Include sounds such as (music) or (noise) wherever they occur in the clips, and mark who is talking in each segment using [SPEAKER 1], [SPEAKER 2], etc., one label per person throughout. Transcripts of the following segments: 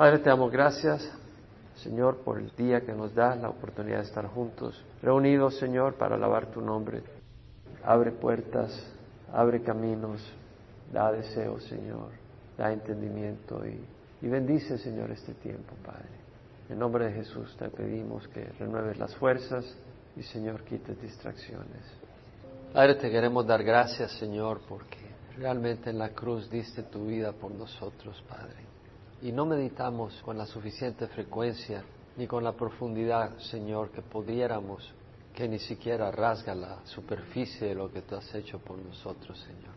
[SPEAKER 1] Padre, te damos gracias, Señor, por el día que nos da la oportunidad de estar juntos, reunidos, Señor, para alabar tu nombre. Abre puertas, abre caminos, da deseos, Señor, da entendimiento y, y bendice, Señor, este tiempo, Padre. En nombre de Jesús te pedimos que renueves las fuerzas y, Señor, quites distracciones. Padre, te queremos dar gracias, Señor, porque realmente en la cruz diste tu vida por nosotros, Padre y no meditamos con la suficiente frecuencia ni con la profundidad, Señor, que pudiéramos, que ni siquiera rasga la superficie de lo que tú has hecho por nosotros, Señor.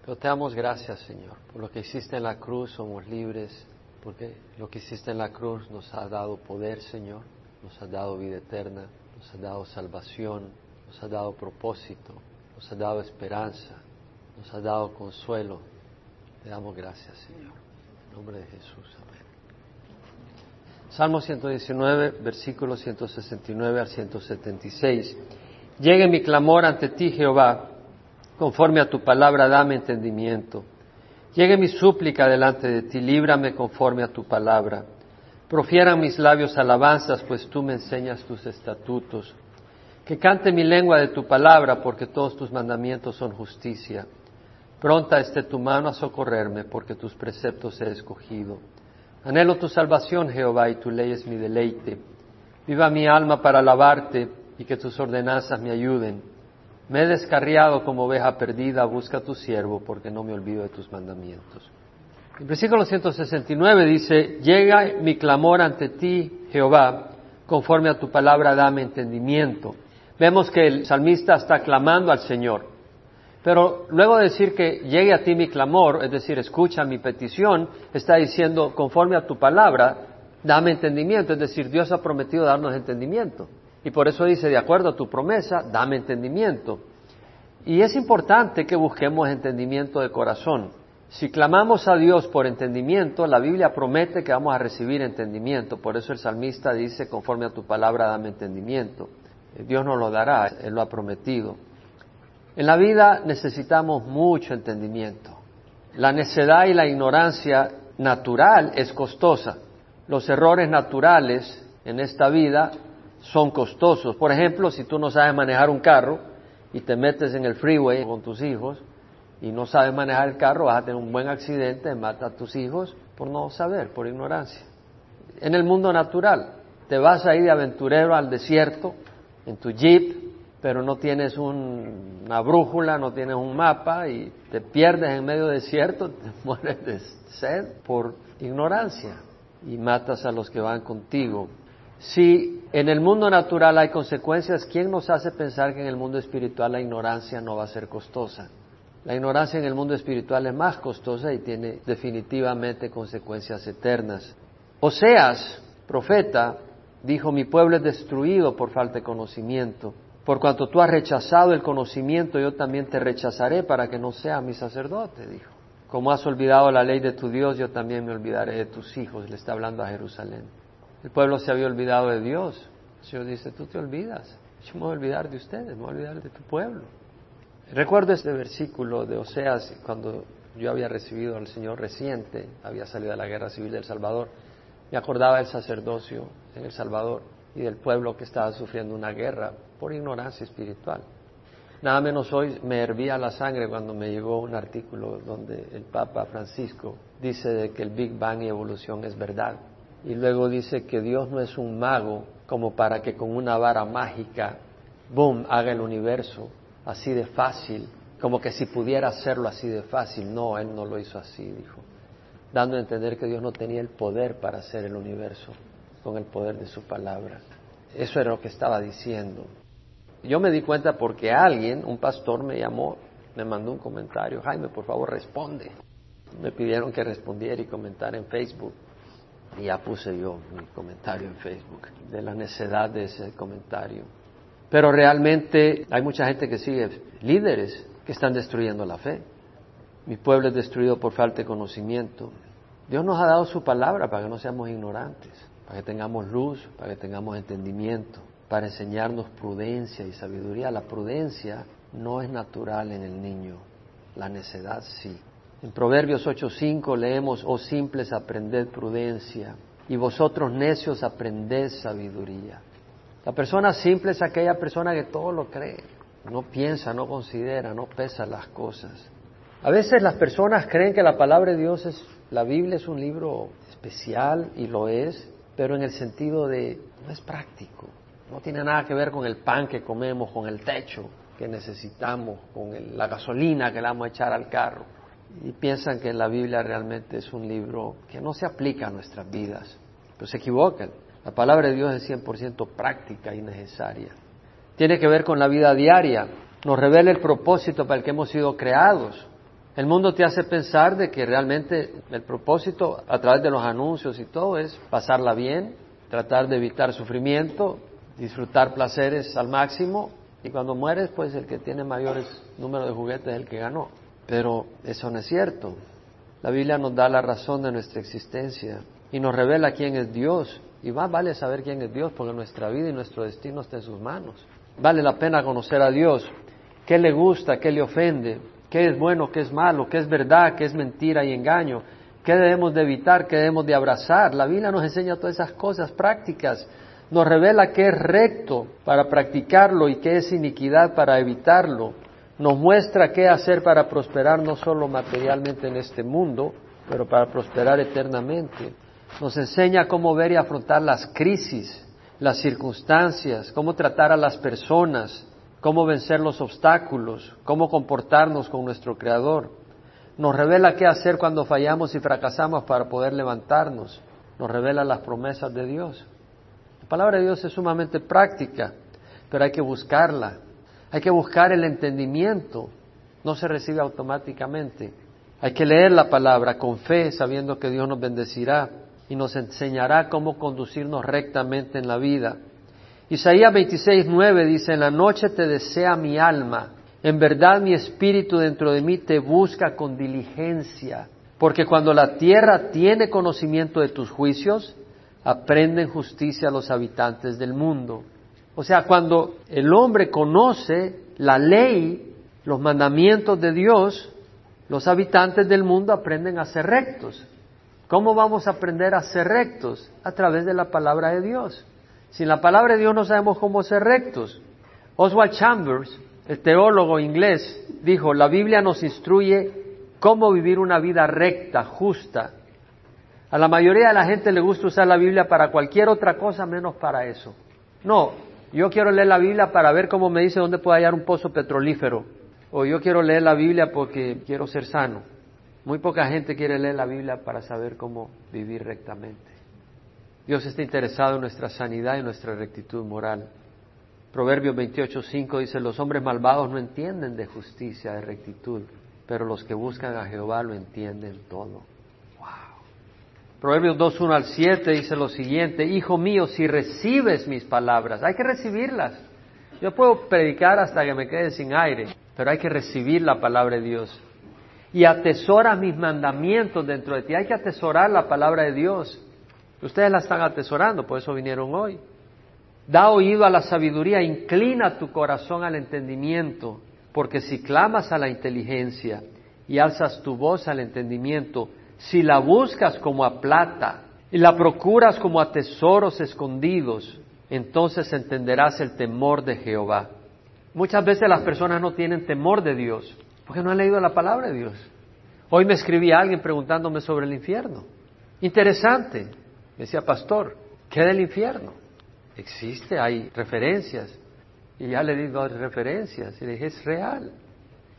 [SPEAKER 1] Pero te damos gracias, Señor, por lo que hiciste en la cruz, somos libres, porque lo que hiciste en la cruz nos ha dado poder, Señor, nos ha dado vida eterna, nos ha dado salvación, nos ha dado propósito, nos ha dado esperanza, nos ha dado consuelo. Te damos gracias, Señor nombre de Jesús. Amén. Salmo 119, versículos 169 al 176. Llegue mi clamor ante ti, Jehová, conforme a tu palabra, dame entendimiento. Llegue mi súplica delante de ti, líbrame conforme a tu palabra. Profieran mis labios alabanzas, pues tú me enseñas tus estatutos. Que cante mi lengua de tu palabra, porque todos tus mandamientos son justicia. Pronta esté tu mano a socorrerme, porque tus preceptos he escogido. Anhelo tu salvación, Jehová, y tu ley es mi deleite. Viva mi alma para alabarte y que tus ordenanzas me ayuden. Me he descarriado como oveja perdida, busca tu siervo, porque no me olvido de tus mandamientos. En versículo 169 dice, llega mi clamor ante ti, Jehová, conforme a tu palabra dame entendimiento. Vemos que el salmista está clamando al Señor. Pero luego de decir que llegue a ti mi clamor, es decir, escucha mi petición, está diciendo, conforme a tu palabra, dame entendimiento. Es decir, Dios ha prometido darnos entendimiento. Y por eso dice, de acuerdo a tu promesa, dame entendimiento. Y es importante que busquemos entendimiento de corazón. Si clamamos a Dios por entendimiento, la Biblia promete que vamos a recibir entendimiento. Por eso el salmista dice, conforme a tu palabra, dame entendimiento. Dios nos lo dará, Él lo ha prometido. En la vida necesitamos mucho entendimiento. La necedad y la ignorancia natural es costosa. Los errores naturales en esta vida son costosos. Por ejemplo, si tú no sabes manejar un carro y te metes en el freeway con tus hijos y no sabes manejar el carro, vas a tener un buen accidente, mata a tus hijos por no saber, por ignorancia. En el mundo natural, te vas a ir de aventurero al desierto en tu jeep pero no tienes una brújula, no tienes un mapa y te pierdes en medio desierto, (laughs) te mueres de sed por ignorancia y matas a los que van contigo. Si en el mundo natural hay consecuencias, ¿quién nos hace pensar que en el mundo espiritual la ignorancia no va a ser costosa? La ignorancia en el mundo espiritual es más costosa y tiene definitivamente consecuencias eternas. Oseas, profeta, dijo, mi pueblo es destruido por falta de conocimiento. Por cuanto tú has rechazado el conocimiento, yo también te rechazaré para que no sea mi sacerdote, dijo. Como has olvidado la ley de tu Dios, yo también me olvidaré de tus hijos, le está hablando a Jerusalén. El pueblo se había olvidado de Dios. El Señor dice, tú te olvidas. Yo me voy a olvidar de ustedes, me voy a olvidar de tu pueblo. Recuerdo este versículo de Oseas cuando yo había recibido al Señor reciente, había salido de la guerra civil del Salvador. Me acordaba del sacerdocio en El Salvador y del pueblo que estaba sufriendo una guerra por ignorancia espiritual. Nada menos hoy me hervía la sangre cuando me llegó un artículo donde el Papa Francisco dice que el Big Bang y evolución es verdad. Y luego dice que Dios no es un mago como para que con una vara mágica, boom, haga el universo así de fácil, como que si pudiera hacerlo así de fácil. No, Él no lo hizo así, dijo, dando a entender que Dios no tenía el poder para hacer el universo con el poder de su palabra. Eso era lo que estaba diciendo. Yo me di cuenta porque alguien, un pastor, me llamó, me mandó un comentario, Jaime, por favor responde. Me pidieron que respondiera y comentara en Facebook. Y ya puse yo mi comentario en Facebook, de la necedad de ese comentario. Pero realmente hay mucha gente que sigue, líderes que están destruyendo la fe. Mi pueblo es destruido por falta de conocimiento. Dios nos ha dado su palabra para que no seamos ignorantes, para que tengamos luz, para que tengamos entendimiento para enseñarnos prudencia y sabiduría. La prudencia no es natural en el niño, la necedad sí. En Proverbios 8:5 leemos, oh simples, aprended prudencia, y vosotros necios aprended sabiduría. La persona simple es aquella persona que todo lo cree, no piensa, no considera, no pesa las cosas. A veces las personas creen que la palabra de Dios es, la Biblia es un libro especial y lo es, pero en el sentido de no es práctico, no tiene nada que ver con el pan que comemos, con el techo que necesitamos, con la gasolina que le vamos a echar al carro. Y piensan que la Biblia realmente es un libro que no se aplica a nuestras vidas, pero se equivocan. La palabra de Dios es 100% práctica y necesaria. Tiene que ver con la vida diaria, nos revela el propósito para el que hemos sido creados. El mundo te hace pensar de que realmente el propósito a través de los anuncios y todo es pasarla bien, tratar de evitar sufrimiento, disfrutar placeres al máximo y cuando mueres pues el que tiene mayores números de juguetes es el que ganó. Pero eso no es cierto. La Biblia nos da la razón de nuestra existencia y nos revela quién es Dios. Y más vale saber quién es Dios porque nuestra vida y nuestro destino está en sus manos. Vale la pena conocer a Dios, qué le gusta, qué le ofende, qué es bueno, qué es malo, qué es verdad, qué es mentira y engaño, qué debemos de evitar, qué debemos de abrazar. La Biblia nos enseña todas esas cosas prácticas, nos revela qué es recto para practicarlo y qué es iniquidad para evitarlo. Nos muestra qué hacer para prosperar no solo materialmente en este mundo, pero para prosperar eternamente. Nos enseña cómo ver y afrontar las crisis, las circunstancias, cómo tratar a las personas, cómo vencer los obstáculos, cómo comportarnos con nuestro Creador. Nos revela qué hacer cuando fallamos y fracasamos para poder levantarnos. Nos revela las promesas de Dios. La palabra de Dios es sumamente práctica, pero hay que buscarla. Hay que buscar el entendimiento. No se recibe automáticamente. Hay que leer la palabra con fe, sabiendo que Dios nos bendecirá y nos enseñará cómo conducirnos rectamente en la vida. Isaías 26, 9 dice, en la noche te desea mi alma, en verdad mi espíritu dentro de mí te busca con diligencia, porque cuando la tierra tiene conocimiento de tus juicios, aprenden justicia los habitantes del mundo. O sea, cuando el hombre conoce la ley, los mandamientos de Dios, los habitantes del mundo aprenden a ser rectos. ¿Cómo vamos a aprender a ser rectos? A través de la palabra de Dios. Sin la palabra de Dios no sabemos cómo ser rectos. Oswald Chambers, el teólogo inglés, dijo, la Biblia nos instruye cómo vivir una vida recta, justa. A la mayoría de la gente le gusta usar la Biblia para cualquier otra cosa menos para eso. No, yo quiero leer la Biblia para ver cómo me dice dónde puedo hallar un pozo petrolífero. O yo quiero leer la Biblia porque quiero ser sano. Muy poca gente quiere leer la Biblia para saber cómo vivir rectamente. Dios está interesado en nuestra sanidad y nuestra rectitud moral. Proverbios 28:5 dice, los hombres malvados no entienden de justicia, de rectitud, pero los que buscan a Jehová lo entienden todo. Wow. Proverbios 2:1 al 7 dice lo siguiente, hijo mío, si recibes mis palabras, hay que recibirlas. Yo puedo predicar hasta que me quede sin aire, pero hay que recibir la palabra de Dios. Y atesora mis mandamientos dentro de ti. Hay que atesorar la palabra de Dios. Ustedes la están atesorando, por eso vinieron hoy. Da oído a la sabiduría, inclina tu corazón al entendimiento, porque si clamas a la inteligencia y alzas tu voz al entendimiento, si la buscas como a plata y la procuras como a tesoros escondidos, entonces entenderás el temor de Jehová. Muchas veces las personas no tienen temor de Dios porque no han leído la palabra de Dios. Hoy me escribí a alguien preguntándome sobre el infierno. Interesante. Me decía, pastor, ¿qué del infierno? Existe, hay referencias. Y ya le di dos referencias y le dije, es real.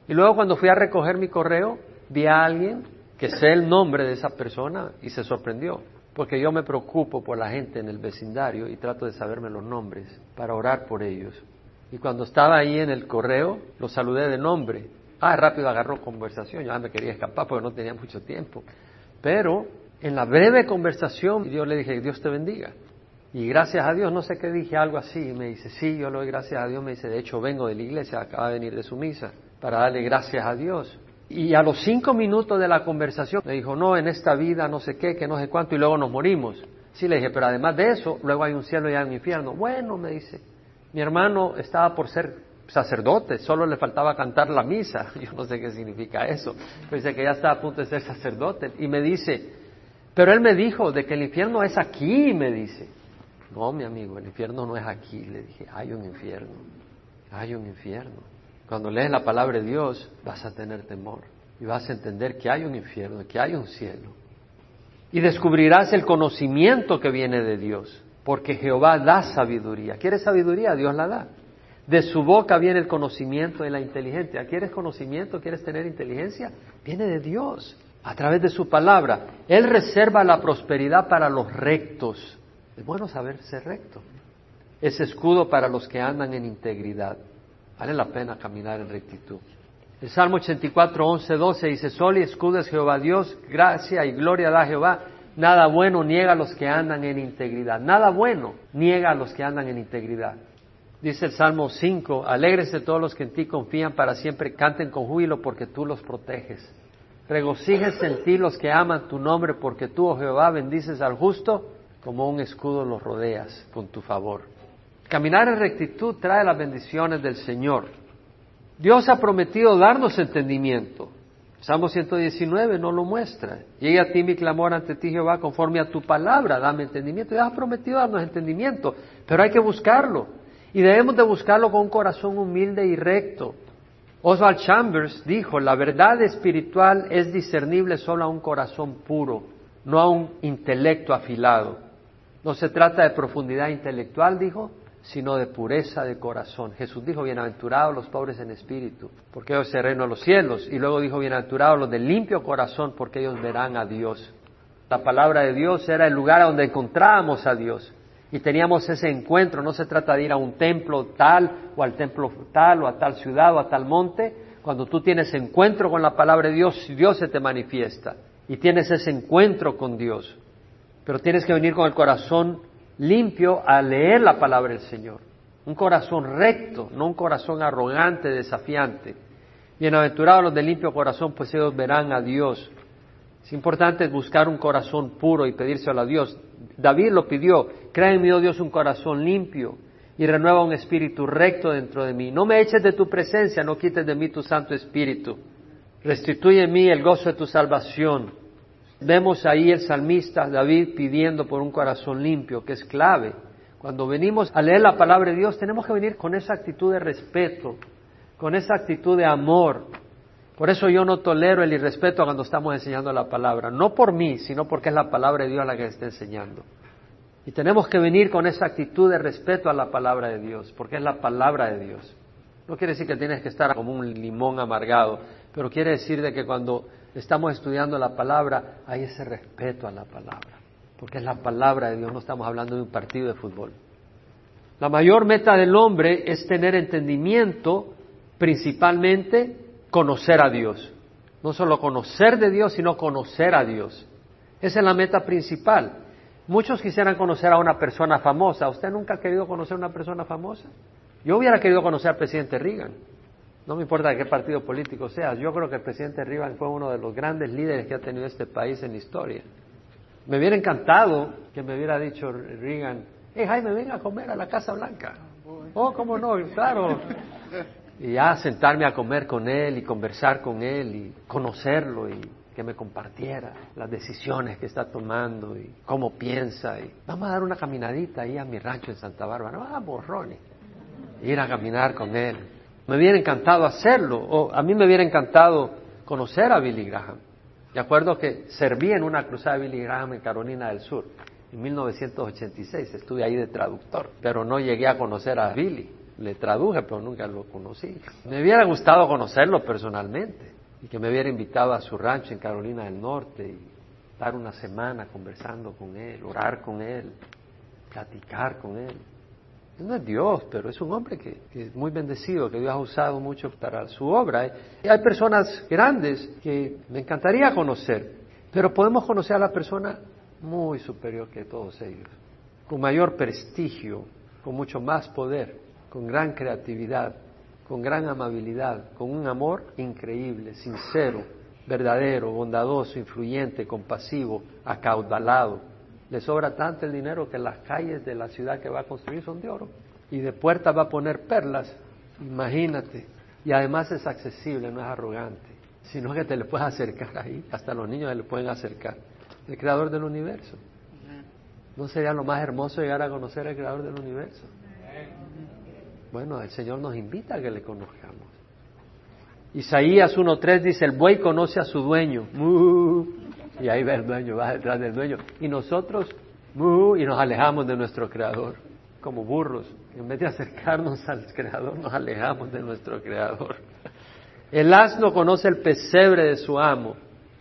[SPEAKER 1] Y luego cuando fui a recoger mi correo, vi a alguien que sé el nombre de esa persona y se sorprendió, porque yo me preocupo por la gente en el vecindario y trato de saberme los nombres para orar por ellos. Y cuando estaba ahí en el correo, lo saludé de nombre. Ah, rápido agarró conversación, yo me quería escapar porque no tenía mucho tiempo. Pero en la breve conversación, yo le dije, Dios te bendiga. Y gracias a Dios, no sé qué dije, algo así. Y me dice, sí, yo le doy gracias a Dios. Me dice, de hecho, vengo de la iglesia, acaba de venir de su misa, para darle gracias a Dios. Y a los cinco minutos de la conversación me dijo, no, en esta vida no sé qué, que no sé cuánto, y luego nos morimos. Sí, le dije, pero además de eso, luego hay un cielo y hay un infierno. Bueno, me dice, mi hermano estaba por ser sacerdote, solo le faltaba cantar la misa. (laughs) Yo no sé qué significa eso. Pero dice que ya está a punto de ser sacerdote. Y me dice, pero él me dijo de que el infierno es aquí, me dice. No, mi amigo, el infierno no es aquí. Le dije, hay un infierno, hay un infierno. Cuando lees la palabra de Dios vas a tener temor y vas a entender que hay un infierno, que hay un cielo. Y descubrirás el conocimiento que viene de Dios, porque Jehová da sabiduría. ¿Quieres sabiduría? Dios la da. De su boca viene el conocimiento y la inteligencia. ¿Quieres conocimiento? ¿Quieres tener inteligencia? Viene de Dios, a través de su palabra. Él reserva la prosperidad para los rectos. Es bueno saber ser recto. Es escudo para los que andan en integridad. Vale la pena caminar en rectitud. El Salmo 84, 11, 12 dice, Sol y escudo es Jehová Dios, gracia y gloria da Jehová. Nada bueno niega a los que andan en integridad. Nada bueno niega a los que andan en integridad. Dice el Salmo 5, alégrese todos los que en ti confían para siempre, canten con júbilo porque tú los proteges. Regocíjense en ti los que aman tu nombre porque tú, oh Jehová, bendices al justo, como un escudo los rodeas con tu favor. Caminar en rectitud trae las bendiciones del Señor. Dios ha prometido darnos entendimiento. Salmo 119 no lo muestra. Llegue a ti mi clamor ante ti, Jehová, conforme a tu palabra, dame entendimiento. Dios ha prometido darnos entendimiento, pero hay que buscarlo. Y debemos de buscarlo con un corazón humilde y recto. Oswald Chambers dijo, la verdad espiritual es discernible solo a un corazón puro, no a un intelecto afilado. No se trata de profundidad intelectual, dijo, sino de pureza de corazón. Jesús dijo, bienaventurados los pobres en espíritu, porque ellos se reino a los cielos. Y luego dijo, bienaventurados los de limpio corazón, porque ellos verán a Dios. La palabra de Dios era el lugar donde encontrábamos a Dios. Y teníamos ese encuentro, no se trata de ir a un templo tal o al templo tal o a tal ciudad o a tal monte. Cuando tú tienes encuentro con la palabra de Dios, Dios se te manifiesta. Y tienes ese encuentro con Dios. Pero tienes que venir con el corazón limpio a leer la palabra del Señor. Un corazón recto, no un corazón arrogante, desafiante. Bienaventurados los de limpio corazón, pues ellos verán a Dios. Es importante buscar un corazón puro y pedírselo a Dios. David lo pidió, crea en mí, oh Dios, un corazón limpio y renueva un espíritu recto dentro de mí. No me eches de tu presencia, no quites de mí tu Santo Espíritu. Restituye en mí el gozo de tu salvación Vemos ahí el salmista David pidiendo por un corazón limpio, que es clave. Cuando venimos a leer la palabra de Dios, tenemos que venir con esa actitud de respeto, con esa actitud de amor. Por eso yo no tolero el irrespeto cuando estamos enseñando la palabra, no por mí, sino porque es la palabra de Dios la que está enseñando. Y tenemos que venir con esa actitud de respeto a la palabra de Dios, porque es la palabra de Dios. No quiere decir que tienes que estar como un limón amargado, pero quiere decir de que cuando estamos estudiando la palabra, hay ese respeto a la palabra, porque es la palabra de Dios, no estamos hablando de un partido de fútbol. La mayor meta del hombre es tener entendimiento, principalmente conocer a Dios. No solo conocer de Dios, sino conocer a Dios. Esa es la meta principal. Muchos quisieran conocer a una persona famosa. ¿Usted nunca ha querido conocer a una persona famosa? Yo hubiera querido conocer al presidente Reagan. No me importa de qué partido político sea. Yo creo que el presidente Reagan fue uno de los grandes líderes que ha tenido este país en la historia. Me hubiera encantado que me hubiera dicho Reagan, hey Jaime, venga a comer a la Casa Blanca. Oh, cómo no, claro. Y ya sentarme a comer con él y conversar con él y conocerlo y que me compartiera las decisiones que está tomando y cómo piensa. Y vamos a dar una caminadita ahí a mi rancho en Santa Bárbara. Vamos, Ronnie. Ir a caminar con él me hubiera encantado hacerlo, o a mí me hubiera encantado conocer a Billy Graham. De acuerdo que serví en una cruzada de Billy Graham en Carolina del Sur. En 1986 estuve ahí de traductor, pero no llegué a conocer a Billy. Le traduje, pero nunca lo conocí. Me hubiera gustado conocerlo personalmente y que me hubiera invitado a su rancho en Carolina del Norte y estar una semana conversando con él, orar con él, platicar con él. No es Dios, pero es un hombre que, es muy bendecido, que Dios ha usado mucho para su obra. Hay personas grandes que me encantaría conocer, pero podemos conocer a la persona muy superior que todos ellos, con mayor prestigio, con mucho más poder, con gran creatividad, con gran amabilidad, con un amor increíble, sincero, verdadero, bondadoso, influyente, compasivo, acaudalado le sobra tanto el dinero que las calles de la ciudad que va a construir son de oro. Y de puertas va a poner perlas Imagínate. Y además es accesible, no es arrogante, sino que te le puedes acercar ahí, hasta los niños se le pueden acercar. El creador del universo. ¿No sería lo más hermoso llegar a conocer al creador del universo? Bueno, el Señor nos invita a que le conozcamos. Isaías 1.3 dice, el buey conoce a su dueño. Y ahí va el dueño, va detrás del dueño. Y nosotros, y nos alejamos de nuestro creador, como burros. En vez de acercarnos al creador, nos alejamos de nuestro creador. El asno conoce el pesebre de su amo.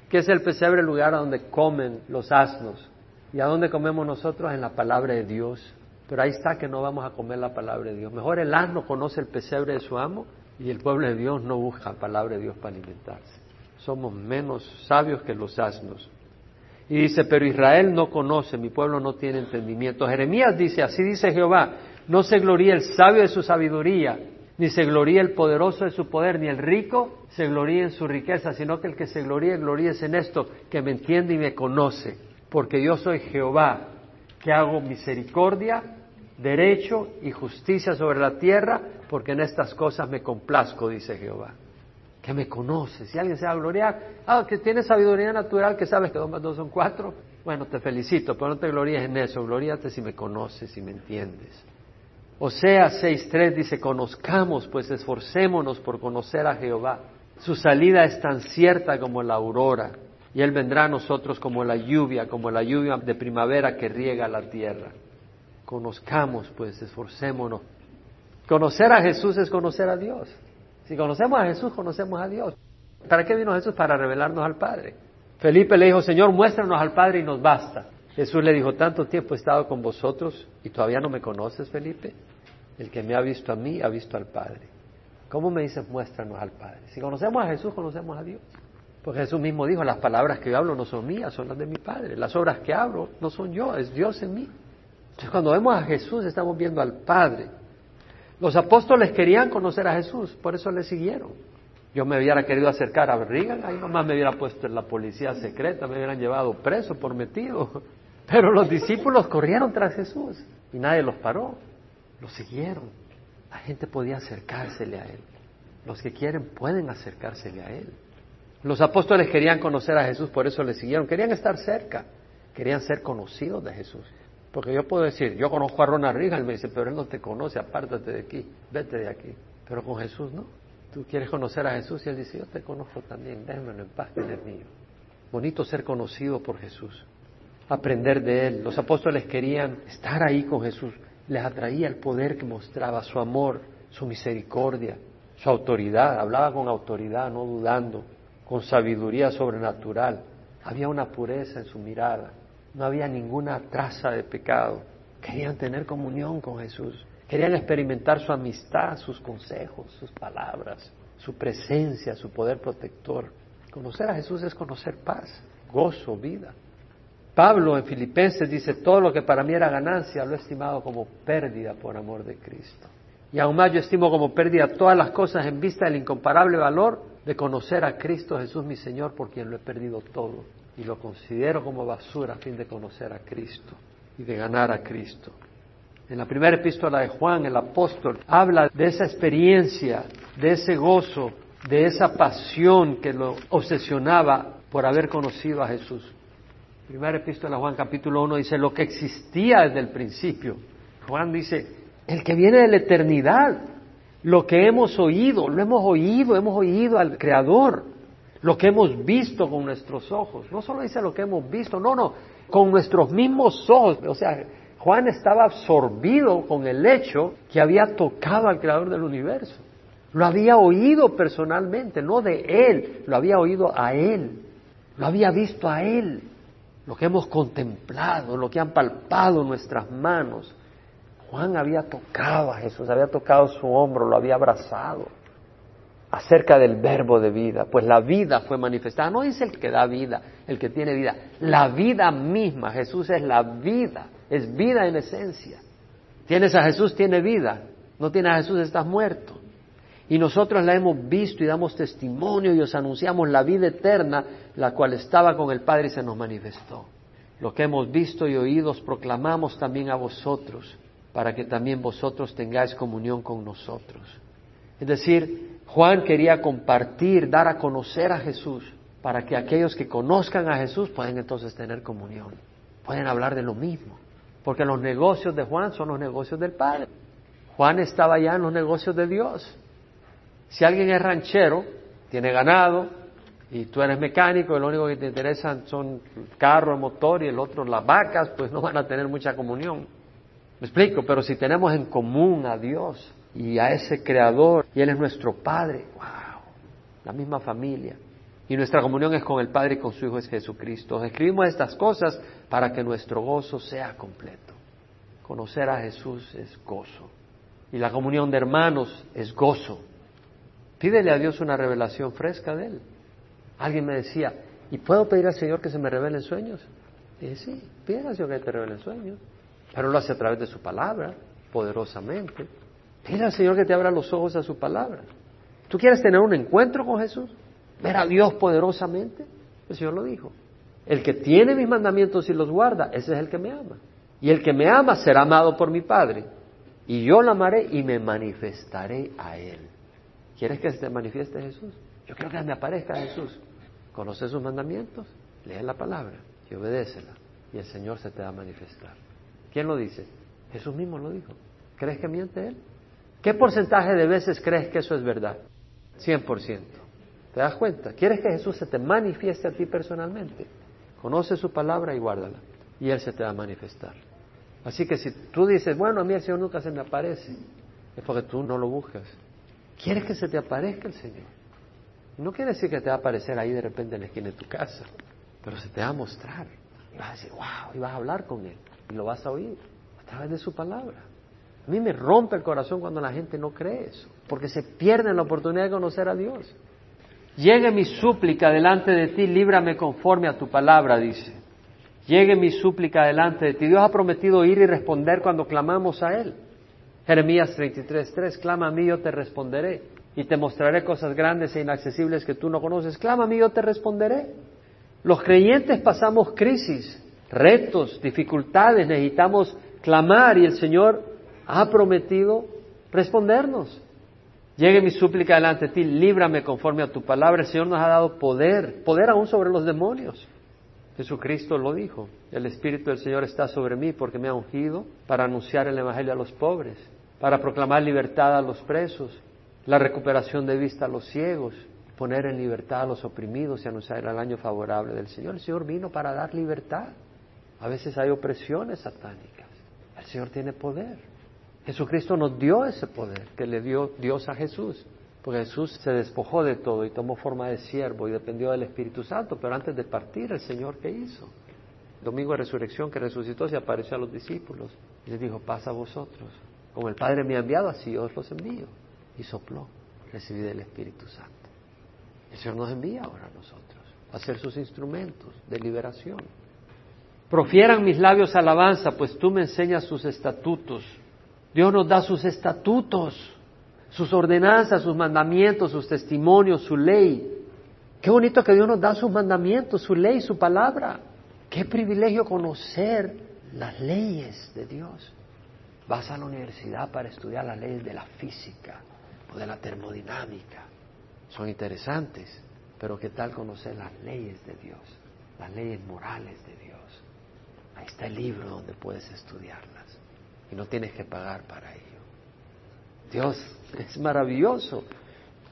[SPEAKER 1] ¿Qué es el pesebre? El lugar donde comen los asnos. ¿Y a dónde comemos nosotros? En la palabra de Dios. Pero ahí está que no vamos a comer la palabra de Dios. Mejor el asno conoce el pesebre de su amo y el pueblo de Dios no busca la palabra de Dios para alimentarse. Somos menos sabios que los asnos. Y dice, pero Israel no conoce, mi pueblo no tiene entendimiento. Jeremías dice, así dice Jehová, no se gloríe el sabio de su sabiduría, ni se gloríe el poderoso de su poder, ni el rico se gloríe en su riqueza, sino que el que se gloríe, gloríe en esto, que me entiende y me conoce, porque yo soy Jehová, que hago misericordia, derecho y justicia sobre la tierra, porque en estas cosas me complazco, dice Jehová. Que me conoce. Si alguien se va a gloriar, ah, que tiene sabiduría natural, que sabes que dos más dos son cuatro. Bueno, te felicito, pero no te gloríes en eso. Gloríate si me conoces, y me entiendes. Osea 6.3 dice, conozcamos, pues esforcémonos por conocer a Jehová. Su salida es tan cierta como la aurora, y Él vendrá a nosotros como la lluvia, como la lluvia de primavera que riega la tierra. Conozcamos, pues esforcémonos. Conocer a Jesús es conocer a Dios. Si conocemos a Jesús, conocemos a Dios. ¿Para qué vino Jesús? Para revelarnos al Padre. Felipe le dijo, Señor, muéstranos al Padre y nos basta. Jesús le dijo, tanto tiempo he estado con vosotros y todavía no me conoces, Felipe. El que me ha visto a mí ha visto al Padre. ¿Cómo me dices, muéstranos al Padre? Si conocemos a Jesús, conocemos a Dios. Porque Jesús mismo dijo, las palabras que yo hablo no son mías, son las de mi Padre. Las obras que hablo no son yo, es Dios en mí. Entonces cuando vemos a Jesús estamos viendo al Padre. Los apóstoles querían conocer a Jesús, por eso le siguieron. Yo me hubiera querido acercar a Reagan, ahí nomás me hubiera puesto en la policía secreta, me hubieran llevado preso por metido. (laughs) Pero los discípulos corrieron tras Jesús y nadie los paró, los siguieron. La gente podía acercársele a Él. Los que quieren pueden acercársele a Él. Los apóstoles querían conocer a Jesús, por eso le siguieron. Querían estar cerca, querían ser conocidos de Jesús. Porque yo puedo decir, yo conozco a Ronald Reagan, me dice, pero él no te conoce, apártate de aquí, vete de aquí. Pero con Jesús no. Tú quieres conocer a Jesús y él dice, yo te conozco también, déjamelo en paz, que él mío. Bonito ser conocido por Jesús, aprender de él. Los apóstoles querían estar ahí con Jesús, les atraía el poder que mostraba, su amor, su misericordia, su autoridad. Hablaba con autoridad, no dudando, con sabiduría sobrenatural. Había una pureza en su mirada no había ninguna traza de pecado. Querían tener comunión con Jesús. Querían experimentar su amistad, sus consejos, sus palabras, su presencia, su poder protector. Conocer a Jesús es conocer paz, gozo, vida. Pablo en Filipenses dice, todo lo que para mí era ganancia lo he estimado como pérdida por amor de Cristo. Y aún más yo estimo como pérdida todas las cosas en vista del incomparable valor de conocer a Cristo Jesús mi Señor por quien lo he perdido todo y lo considero como basura a fin de conocer a Cristo y de ganar a Cristo. En la primera epístola de Juan, el apóstol habla de esa experiencia, de ese gozo, de esa pasión que lo obsesionaba por haber conocido a Jesús. Primera epístola de Juan capítulo 1 dice lo que existía desde el principio. Juan dice, el que viene de la eternidad, lo que hemos oído, lo hemos oído, hemos oído al Creador lo que hemos visto con nuestros ojos. No solo dice lo que hemos visto, no, no, con nuestros mismos ojos. O sea, Juan estaba absorbido con el hecho que había tocado al Creador del universo. Lo había oído personalmente, no de Él, lo había oído a Él, lo había visto a Él, lo que hemos contemplado, lo que han palpado nuestras manos. Juan había tocado a Jesús, había tocado su hombro, lo había abrazado acerca del verbo de vida, pues la vida fue manifestada. No dice el que da vida, el que tiene vida, la vida misma. Jesús es la vida, es vida en esencia. Tienes a Jesús, tiene vida. No tienes a Jesús, estás muerto. Y nosotros la hemos visto y damos testimonio y os anunciamos la vida eterna, la cual estaba con el Padre y se nos manifestó. Lo que hemos visto y oído os proclamamos también a vosotros, para que también vosotros tengáis comunión con nosotros. Es decir, Juan quería compartir, dar a conocer a Jesús, para que aquellos que conozcan a Jesús puedan entonces tener comunión, pueden hablar de lo mismo, porque los negocios de Juan son los negocios del Padre. Juan estaba ya en los negocios de Dios. Si alguien es ranchero, tiene ganado, y tú eres mecánico y lo único que te interesan son carro, motor y el otro las vacas, pues no van a tener mucha comunión. Me explico, pero si tenemos en común a Dios y a ese Creador, y Él es nuestro Padre, wow, la misma familia. Y nuestra comunión es con el Padre y con su Hijo es Jesucristo. Escribimos estas cosas para que nuestro gozo sea completo. Conocer a Jesús es gozo. Y la comunión de hermanos es gozo. Pídele a Dios una revelación fresca de Él. Alguien me decía, ¿y puedo pedir al Señor que se me revelen sueños? dije, sí, pídele al Señor que te revelen sueños. Pero lo hace a través de su palabra, poderosamente. Pídele al Señor que te abra los ojos a su palabra. ¿Tú quieres tener un encuentro con Jesús? ¿Ver a Dios poderosamente? El Señor lo dijo. El que tiene mis mandamientos y los guarda, ese es el que me ama. Y el que me ama será amado por mi Padre. Y yo lo amaré y me manifestaré a Él. ¿Quieres que se te manifieste Jesús? Yo quiero que me aparezca Jesús. Conoce sus mandamientos, lee la palabra y obedécela. Y el Señor se te va a manifestar. ¿Quién lo dice? Jesús mismo lo dijo. ¿Crees que miente Él? ¿Qué porcentaje de veces crees que eso es verdad? 100%. ¿Te das cuenta? ¿Quieres que Jesús se te manifieste a ti personalmente? Conoce su palabra y guárdala. Y Él se te va a manifestar. Así que si tú dices, bueno, a mí el Señor nunca se me aparece, es porque tú no lo buscas. ¿Quieres que se te aparezca el Señor? No quiere decir que te va a aparecer ahí de repente en la esquina de tu casa, pero se te va a mostrar. Y vas a decir, wow, y vas a hablar con Él. Y lo vas a oír a través de su palabra. A mí me rompe el corazón cuando la gente no cree eso, porque se pierden la oportunidad de conocer a Dios. Llegue mi súplica delante de ti, líbrame conforme a tu palabra, dice. Llegue mi súplica delante de ti. Dios ha prometido ir y responder cuando clamamos a Él. Jeremías 33.3, clama a mí, yo te responderé y te mostraré cosas grandes e inaccesibles que tú no conoces. Clama a mí, yo te responderé. Los creyentes pasamos crisis, retos, dificultades, necesitamos clamar y el Señor ha prometido respondernos. Llegue mi súplica delante de ti, líbrame conforme a tu palabra. El Señor nos ha dado poder, poder aún sobre los demonios. Jesucristo lo dijo, el Espíritu del Señor está sobre mí porque me ha ungido para anunciar el Evangelio a los pobres, para proclamar libertad a los presos, la recuperación de vista a los ciegos, poner en libertad a los oprimidos y anunciar el año favorable del Señor. El Señor vino para dar libertad. A veces hay opresiones satánicas. El Señor tiene poder. Jesucristo nos dio ese poder que le dio Dios a Jesús. Porque Jesús se despojó de todo y tomó forma de siervo y dependió del Espíritu Santo. Pero antes de partir, el Señor, ¿qué hizo? domingo de resurrección que resucitó se apareció a los discípulos y les dijo, pasa a vosotros. Como el Padre me ha enviado, así os los envío y sopló, recibí del Espíritu Santo. El Señor nos envía ahora a nosotros a ser sus instrumentos de liberación. Profieran mis labios alabanza, pues tú me enseñas sus estatutos. Dios nos da sus estatutos, sus ordenanzas, sus mandamientos, sus testimonios, su ley. Qué bonito que Dios nos da sus mandamientos, su ley, su palabra. Qué privilegio conocer las leyes de Dios. Vas a la universidad para estudiar las leyes de la física, de la termodinámica. Son interesantes, pero ¿qué tal conocer las leyes de Dios? Las leyes morales de Dios. Está el libro donde puedes estudiarlas y no tienes que pagar para ello. Dios (laughs) es maravilloso.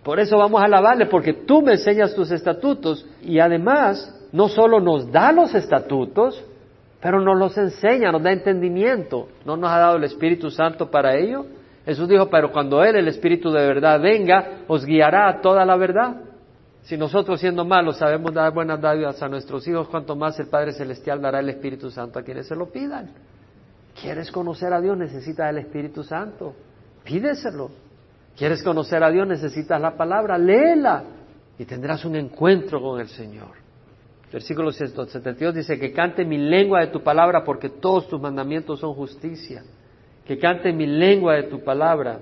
[SPEAKER 1] Por eso vamos a alabarle, porque tú me enseñas tus estatutos y además no solo nos da los estatutos, pero nos los enseña, nos da entendimiento. ¿No nos ha dado el Espíritu Santo para ello? Jesús dijo, pero cuando Él, el Espíritu de verdad, venga, os guiará a toda la verdad. Si nosotros siendo malos sabemos dar buenas dádivas a nuestros hijos, cuanto más el Padre Celestial dará el Espíritu Santo a quienes se lo pidan. ¿Quieres conocer a Dios? Necesitas el Espíritu Santo. Pídeselo. ¿Quieres conocer a Dios? Necesitas la palabra. Léela y tendrás un encuentro con el Señor. Versículo 172 dice que cante mi lengua de tu palabra porque todos tus mandamientos son justicia que cante mi lengua de tu palabra.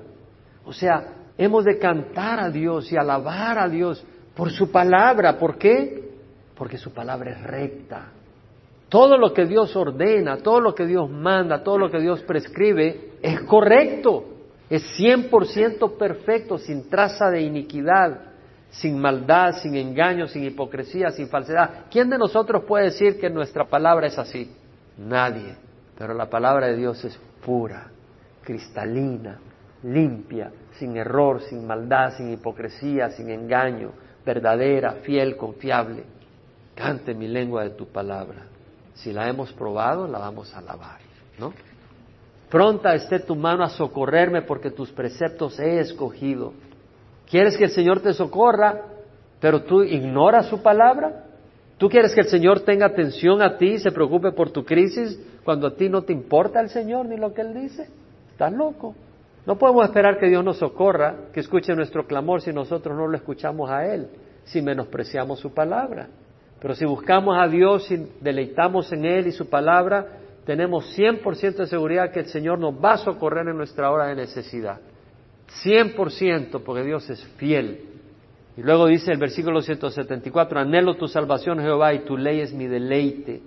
[SPEAKER 1] O sea, hemos de cantar a Dios y alabar a Dios por su palabra. ¿Por qué? Porque su palabra es recta. Todo lo que Dios ordena, todo lo que Dios manda, todo lo que Dios prescribe es correcto. Es cien por ciento perfecto, sin traza de iniquidad, sin maldad, sin engaño, sin hipocresía, sin falsedad. ¿Quién de nosotros puede decir que nuestra palabra es así? Nadie. Pero la palabra de Dios es pura, cristalina, limpia, sin error, sin maldad, sin hipocresía, sin engaño, verdadera, fiel, confiable. Cante mi lengua de tu palabra. Si la hemos probado, la vamos a alabar, ¿no? Pronta esté tu mano a socorrerme porque tus preceptos he escogido. ¿Quieres que el Señor te socorra, pero tú ignoras su palabra? ¿Tú quieres que el Señor tenga atención a ti y se preocupe por tu crisis cuando a ti no te importa el Señor ni lo que Él dice? Estás loco. No podemos esperar que Dios nos socorra, que escuche nuestro clamor si nosotros no lo escuchamos a Él, si menospreciamos su palabra. Pero si buscamos a Dios y deleitamos en Él y su palabra, tenemos 100% de seguridad que el Señor nos va a socorrer en nuestra hora de necesidad. 100% porque Dios es fiel. Y luego dice el versículo 174, anhelo tu salvación Jehová y tu ley es mi deleite.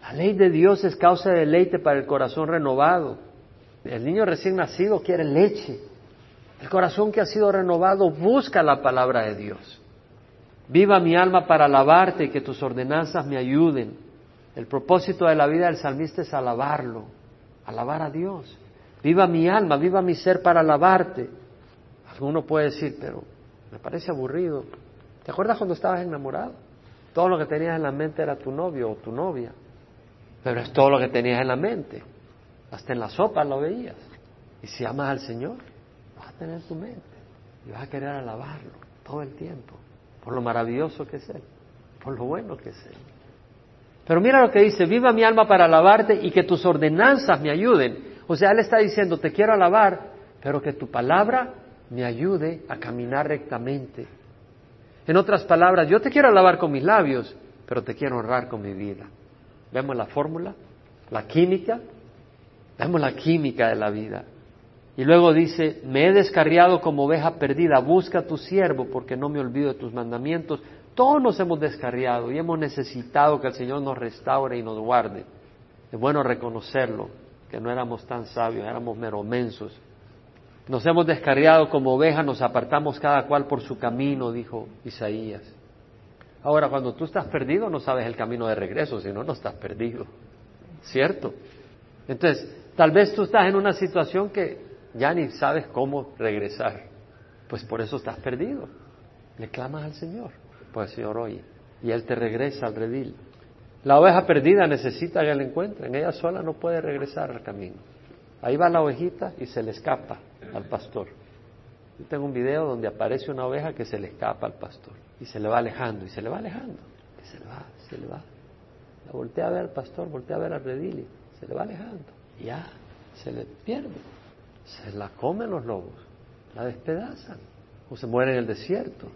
[SPEAKER 1] La ley de Dios es causa de deleite para el corazón renovado. El niño recién nacido quiere leche. El corazón que ha sido renovado busca la palabra de Dios. Viva mi alma para alabarte y que tus ordenanzas me ayuden. El propósito de la vida del salmista es alabarlo, alabar a Dios. Viva mi alma, viva mi ser para alabarte. Alguno puede decir, pero me parece aburrido. ¿Te acuerdas cuando estabas enamorado? Todo lo que tenías en la mente era tu novio o tu novia. Pero es todo lo que tenías en la mente. Hasta en la sopa lo veías. Y si amas al Señor, vas a tener tu mente. Y vas a querer alabarlo todo el tiempo. Por lo maravilloso que es Él. Por lo bueno que es Él. Pero mira lo que dice, viva mi alma para alabarte y que tus ordenanzas me ayuden. O sea, Él está diciendo, te quiero alabar, pero que tu palabra me ayude a caminar rectamente. En otras palabras, yo te quiero alabar con mis labios, pero te quiero honrar con mi vida. ¿Vemos la fórmula? La química. Vemos la química de la vida. Y luego dice, me he descarriado como oveja perdida, busca a tu siervo porque no me olvido de tus mandamientos. Todos nos hemos descarriado y hemos necesitado que el Señor nos restaure y nos guarde. Es bueno reconocerlo, que no éramos tan sabios, éramos meromensos. Nos hemos descarriado como ovejas, nos apartamos cada cual por su camino, dijo Isaías. Ahora, cuando tú estás perdido, no sabes el camino de regreso, si no, no estás perdido. ¿Cierto? Entonces, tal vez tú estás en una situación que ya ni sabes cómo regresar. Pues por eso estás perdido. Le clamas al Señor, pues el Señor oye. Y Él te regresa al redil. La oveja perdida necesita que la encuentren. Ella sola no puede regresar al camino. Ahí va la ovejita y se le escapa al pastor. Yo tengo un video donde aparece una oveja que se le escapa al pastor y se le va alejando y se le va alejando. Y se le va, se le va. La voltea a ver al pastor, voltea a ver al redil y se le va alejando. Ya, se le pierde. Se la comen los lobos, la despedazan o se muere en el desierto.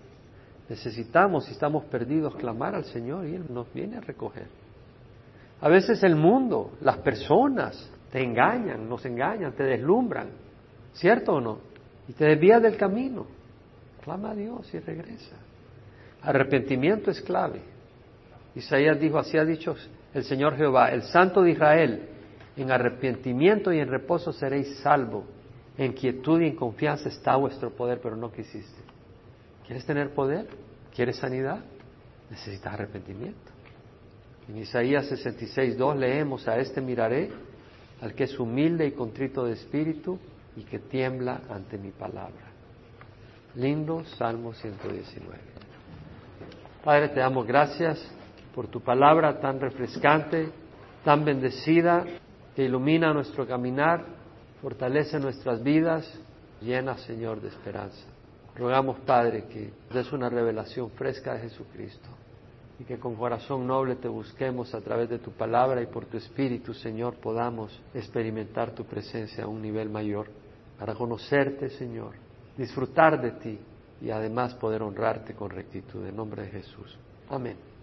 [SPEAKER 1] Necesitamos, si estamos perdidos, clamar al Señor y Él nos viene a recoger. A veces el mundo, las personas te engañan, nos engañan, te deslumbran, ¿cierto o no? Y te desvías del camino. Clama a Dios y regresa. Arrepentimiento es clave. Isaías dijo, así ha dicho el Señor Jehová, el Santo de Israel, en arrepentimiento y en reposo seréis salvos. En quietud y en confianza está vuestro poder, pero no quisiste. ¿Quieres tener poder? ¿Quieres sanidad? Necesitas arrepentimiento. En Isaías 66, 2 leemos, a este miraré, al que es humilde y contrito de espíritu y que tiembla ante mi palabra. Lindo Salmo 119. Padre, te damos gracias por tu palabra tan refrescante, tan bendecida, que ilumina nuestro caminar, fortalece nuestras vidas, llena, Señor, de esperanza. Rogamos, Padre, que des una revelación fresca de Jesucristo y que con corazón noble te busquemos a través de tu palabra y por tu Espíritu, Señor, podamos experimentar tu presencia a un nivel mayor para conocerte, Señor, disfrutar de ti y además poder honrarte con rectitud. En nombre de Jesús. Amén.